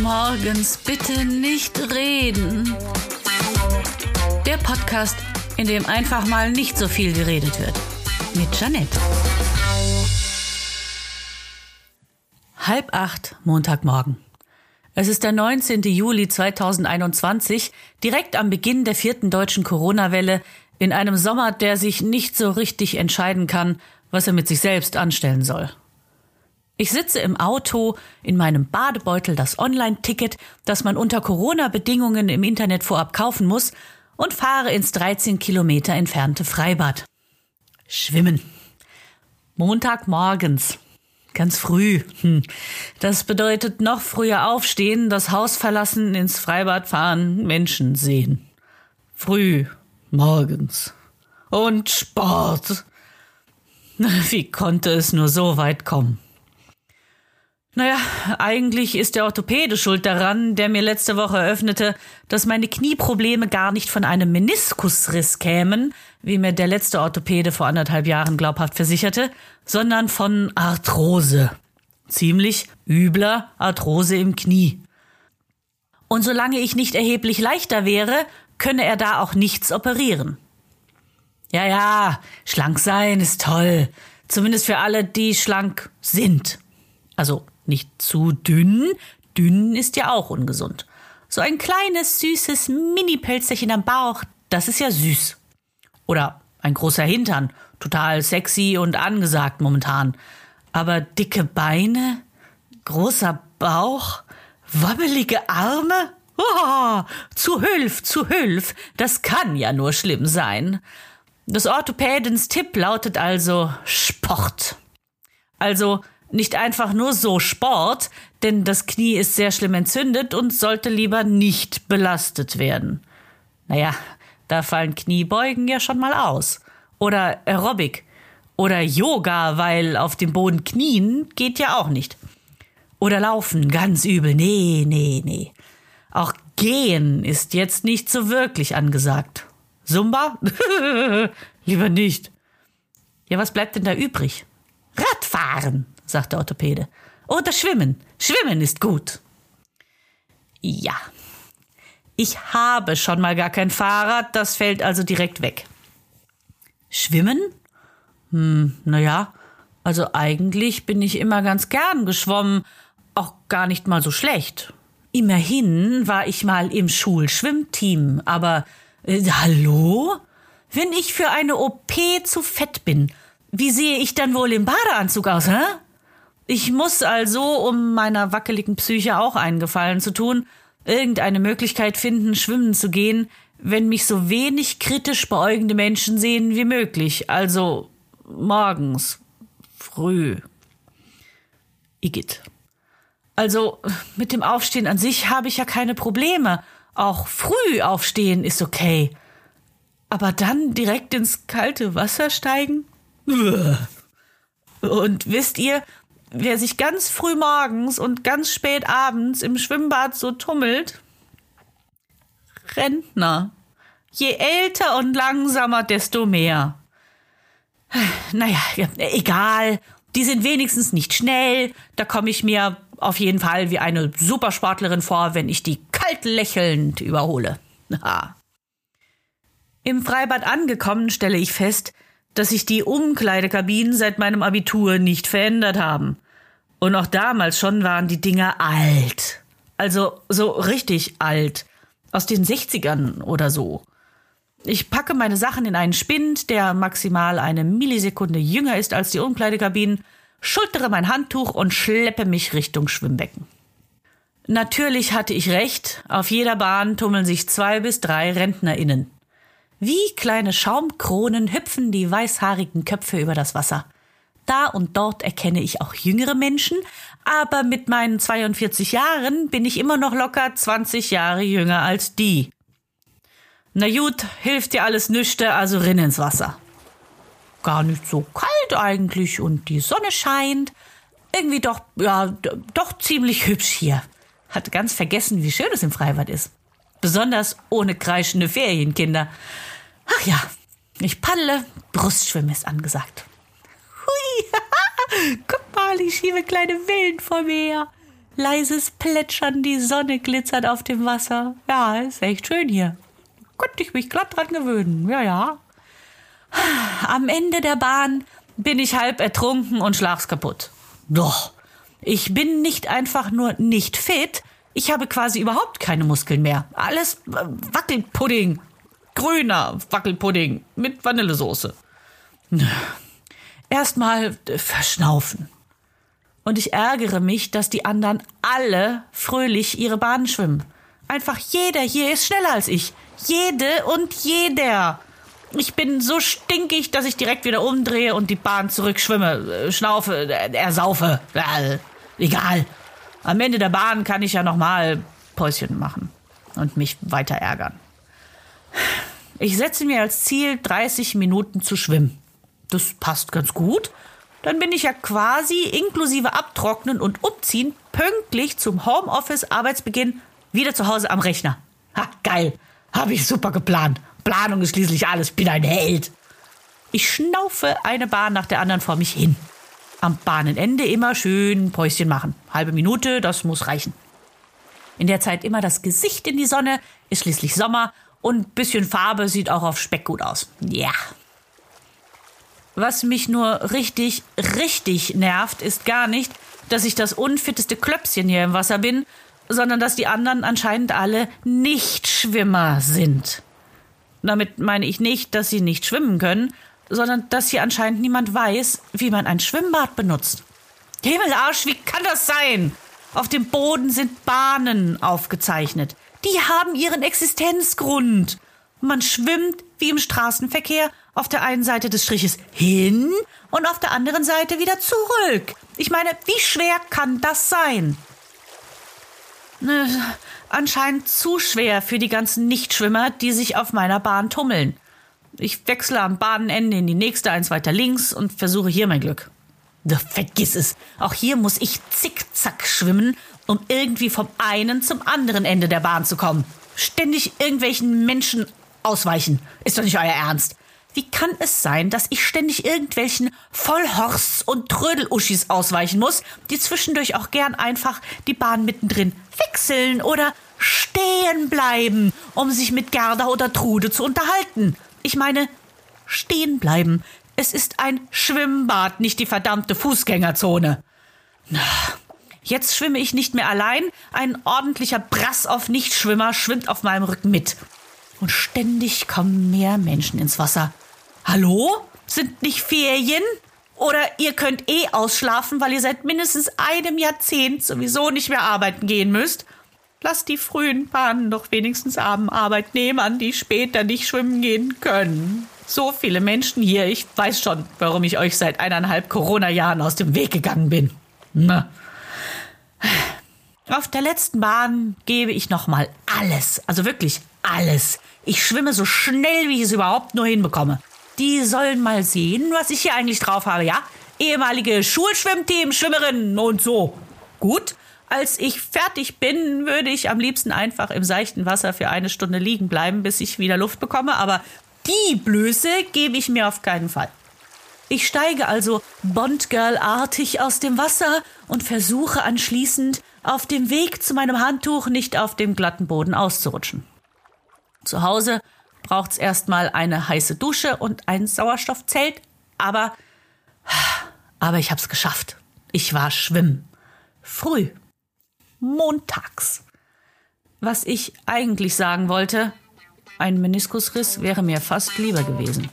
Morgens bitte nicht reden. Der Podcast, in dem einfach mal nicht so viel geredet wird. Mit Janette. Halb acht, Montagmorgen. Es ist der 19. Juli 2021, direkt am Beginn der vierten deutschen Corona-Welle, in einem Sommer, der sich nicht so richtig entscheiden kann, was er mit sich selbst anstellen soll. Ich sitze im Auto, in meinem Badebeutel das Online-Ticket, das man unter Corona-Bedingungen im Internet vorab kaufen muss, und fahre ins 13 Kilometer entfernte Freibad. Schwimmen. Montagmorgens. Ganz früh. Hm. Das bedeutet noch früher aufstehen, das Haus verlassen, ins Freibad fahren, Menschen sehen. Früh. Morgens. Und Sport. Wie konnte es nur so weit kommen? Naja, eigentlich ist der Orthopäde schuld daran, der mir letzte Woche eröffnete, dass meine Knieprobleme gar nicht von einem Meniskusriss kämen, wie mir der letzte Orthopäde vor anderthalb Jahren glaubhaft versicherte, sondern von Arthrose. Ziemlich übler Arthrose im Knie. Und solange ich nicht erheblich leichter wäre, könne er da auch nichts operieren. Ja, ja, schlank sein ist toll. Zumindest für alle, die schlank sind. Also nicht zu dünn. Dünn ist ja auch ungesund. So ein kleines, süßes Mini-Pelzerchen am Bauch, das ist ja süß. Oder ein großer Hintern, total sexy und angesagt momentan. Aber dicke Beine, großer Bauch, wabbelige Arme? Oh, zu Hülf, zu Hülf, das kann ja nur schlimm sein. Das Orthopädens Tipp lautet also Sport. Also nicht einfach nur so Sport, denn das Knie ist sehr schlimm entzündet und sollte lieber nicht belastet werden. Naja, da fallen Kniebeugen ja schon mal aus. Oder Aerobic. Oder Yoga, weil auf dem Boden knien geht ja auch nicht. Oder laufen, ganz übel. Nee, nee, nee. Auch gehen ist jetzt nicht so wirklich angesagt. Zumba? Lieber nicht. Ja, was bleibt denn da übrig? Radfahren sagt der Orthopäde. Oder Schwimmen. Schwimmen ist gut. Ja. Ich habe schon mal gar kein Fahrrad, das fällt also direkt weg. Schwimmen? Hm, naja, also eigentlich bin ich immer ganz gern geschwommen, auch gar nicht mal so schlecht. Immerhin war ich mal im Schulschwimmteam, aber äh, hallo? Wenn ich für eine OP zu fett bin, wie sehe ich dann wohl im Badeanzug aus, hä? Ich muss also, um meiner wackeligen Psyche auch einen Gefallen zu tun, irgendeine Möglichkeit finden, schwimmen zu gehen, wenn mich so wenig kritisch beäugende Menschen sehen wie möglich. Also morgens, früh. Igitt. Also mit dem Aufstehen an sich habe ich ja keine Probleme. Auch früh aufstehen ist okay. Aber dann direkt ins kalte Wasser steigen? Und wisst ihr, wer sich ganz früh morgens und ganz spät abends im Schwimmbad so tummelt, Rentner. Je älter und langsamer, desto mehr. Naja, egal. Die sind wenigstens nicht schnell. Da komme ich mir auf jeden Fall wie eine Supersportlerin vor, wenn ich die kalt lächelnd überhole. Im Freibad angekommen stelle ich fest, dass sich die Umkleidekabinen seit meinem Abitur nicht verändert haben. Und auch damals schon waren die Dinger alt. Also so richtig alt. Aus den 60ern oder so. Ich packe meine Sachen in einen Spind, der maximal eine Millisekunde jünger ist als die Umkleidekabinen, schultere mein Handtuch und schleppe mich Richtung Schwimmbecken. Natürlich hatte ich recht, auf jeder Bahn tummeln sich zwei bis drei RentnerInnen. Wie kleine Schaumkronen hüpfen die weißhaarigen Köpfe über das Wasser. Da und dort erkenne ich auch jüngere Menschen, aber mit meinen 42 Jahren bin ich immer noch locker 20 Jahre jünger als die. Na gut, hilft dir alles nüchte, also rinn ins Wasser. Gar nicht so kalt eigentlich und die Sonne scheint. Irgendwie doch, ja, doch ziemlich hübsch hier. Hatte ganz vergessen, wie schön es im Freibad ist. Besonders ohne kreischende Ferienkinder. Ach ja, ich paddle, Brustschwimmen ist angesagt. Hui, Guck mal, ich schiebe kleine Wellen vor mir. Leises Plätschern, die Sonne glitzert auf dem Wasser. Ja, ist echt schön hier. Könnte ich mich glatt dran gewöhnen. Ja, ja. Am Ende der Bahn bin ich halb ertrunken und schlaf's kaputt. Doch, ich bin nicht einfach nur nicht fit, ich habe quasi überhaupt keine Muskeln mehr. Alles äh, Wackelpudding. Grüner Wackelpudding mit Vanillesoße. Erstmal äh, verschnaufen. Und ich ärgere mich, dass die anderen alle fröhlich ihre Bahnen schwimmen. Einfach jeder hier ist schneller als ich. Jede und jeder. Ich bin so stinkig, dass ich direkt wieder umdrehe und die Bahn zurückschwimme, äh, schnaufe, äh, ersaufe. Egal. Am Ende der Bahn kann ich ja nochmal Päuschen machen und mich weiter ärgern. Ich setze mir als Ziel, 30 Minuten zu schwimmen. Das passt ganz gut. Dann bin ich ja quasi inklusive Abtrocknen und Umziehen pünktlich zum Homeoffice-Arbeitsbeginn wieder zu Hause am Rechner. Ha, geil. Habe ich super geplant. Planung ist schließlich alles. Bin ein Held. Ich schnaufe eine Bahn nach der anderen vor mich hin. Am Bahnenende immer schön Päuschen machen. Halbe Minute, das muss reichen. In der Zeit immer das Gesicht in die Sonne, ist schließlich Sommer und bisschen Farbe sieht auch auf Speck gut aus. Ja. Was mich nur richtig, richtig nervt, ist gar nicht, dass ich das unfitteste Klöpschen hier im Wasser bin, sondern dass die anderen anscheinend alle Nichtschwimmer sind. Damit meine ich nicht, dass sie nicht schwimmen können, sondern dass hier anscheinend niemand weiß, wie man ein Schwimmbad benutzt. Himmelarsch, wie kann das sein? Auf dem Boden sind Bahnen aufgezeichnet. Die haben ihren Existenzgrund. Man schwimmt wie im Straßenverkehr auf der einen Seite des Striches hin und auf der anderen Seite wieder zurück. Ich meine, wie schwer kann das sein? Äh, anscheinend zu schwer für die ganzen Nichtschwimmer, die sich auf meiner Bahn tummeln. Ich wechsle am Bahnende in die nächste, eins weiter links und versuche hier mein Glück. Vergiss es. Auch hier muss ich zickzack schwimmen, um irgendwie vom einen zum anderen Ende der Bahn zu kommen. Ständig irgendwelchen Menschen ausweichen. Ist doch nicht euer Ernst. Wie kann es sein, dass ich ständig irgendwelchen Vollhorsts und Trödeluschis ausweichen muss, die zwischendurch auch gern einfach die Bahn mittendrin wechseln oder stehen bleiben, um sich mit Gerda oder Trude zu unterhalten? Ich meine, stehen bleiben. Es ist ein Schwimmbad, nicht die verdammte Fußgängerzone. Jetzt schwimme ich nicht mehr allein. Ein ordentlicher Brass auf Nichtschwimmer schwimmt auf meinem Rücken mit. Und ständig kommen mehr Menschen ins Wasser. Hallo? Sind nicht Ferien? Oder ihr könnt eh ausschlafen, weil ihr seit mindestens einem Jahrzehnt sowieso nicht mehr arbeiten gehen müsst. Lasst die frühen Bahnen doch wenigstens armen Arbeitnehmern, die später nicht schwimmen gehen können. So viele Menschen hier, ich weiß schon, warum ich euch seit eineinhalb Corona-Jahren aus dem Weg gegangen bin. Na. Auf der letzten Bahn gebe ich nochmal alles, also wirklich alles. Ich schwimme so schnell, wie ich es überhaupt nur hinbekomme. Die sollen mal sehen, was ich hier eigentlich drauf habe, ja? Ehemalige Schulschwimmteam, Schwimmerin und so. Gut, als ich fertig bin, würde ich am liebsten einfach im seichten Wasser für eine Stunde liegen bleiben, bis ich wieder Luft bekomme, aber die Blöße gebe ich mir auf keinen Fall. Ich steige also Bondgirl-artig aus dem Wasser und versuche anschließend auf dem Weg zu meinem Handtuch nicht auf dem glatten Boden auszurutschen. Zu Hause braucht's erstmal eine heiße Dusche und ein Sauerstoffzelt, aber aber ich hab's geschafft. Ich war schwimmen. Früh montags. Was ich eigentlich sagen wollte, ein Meniskusriss wäre mir fast lieber gewesen.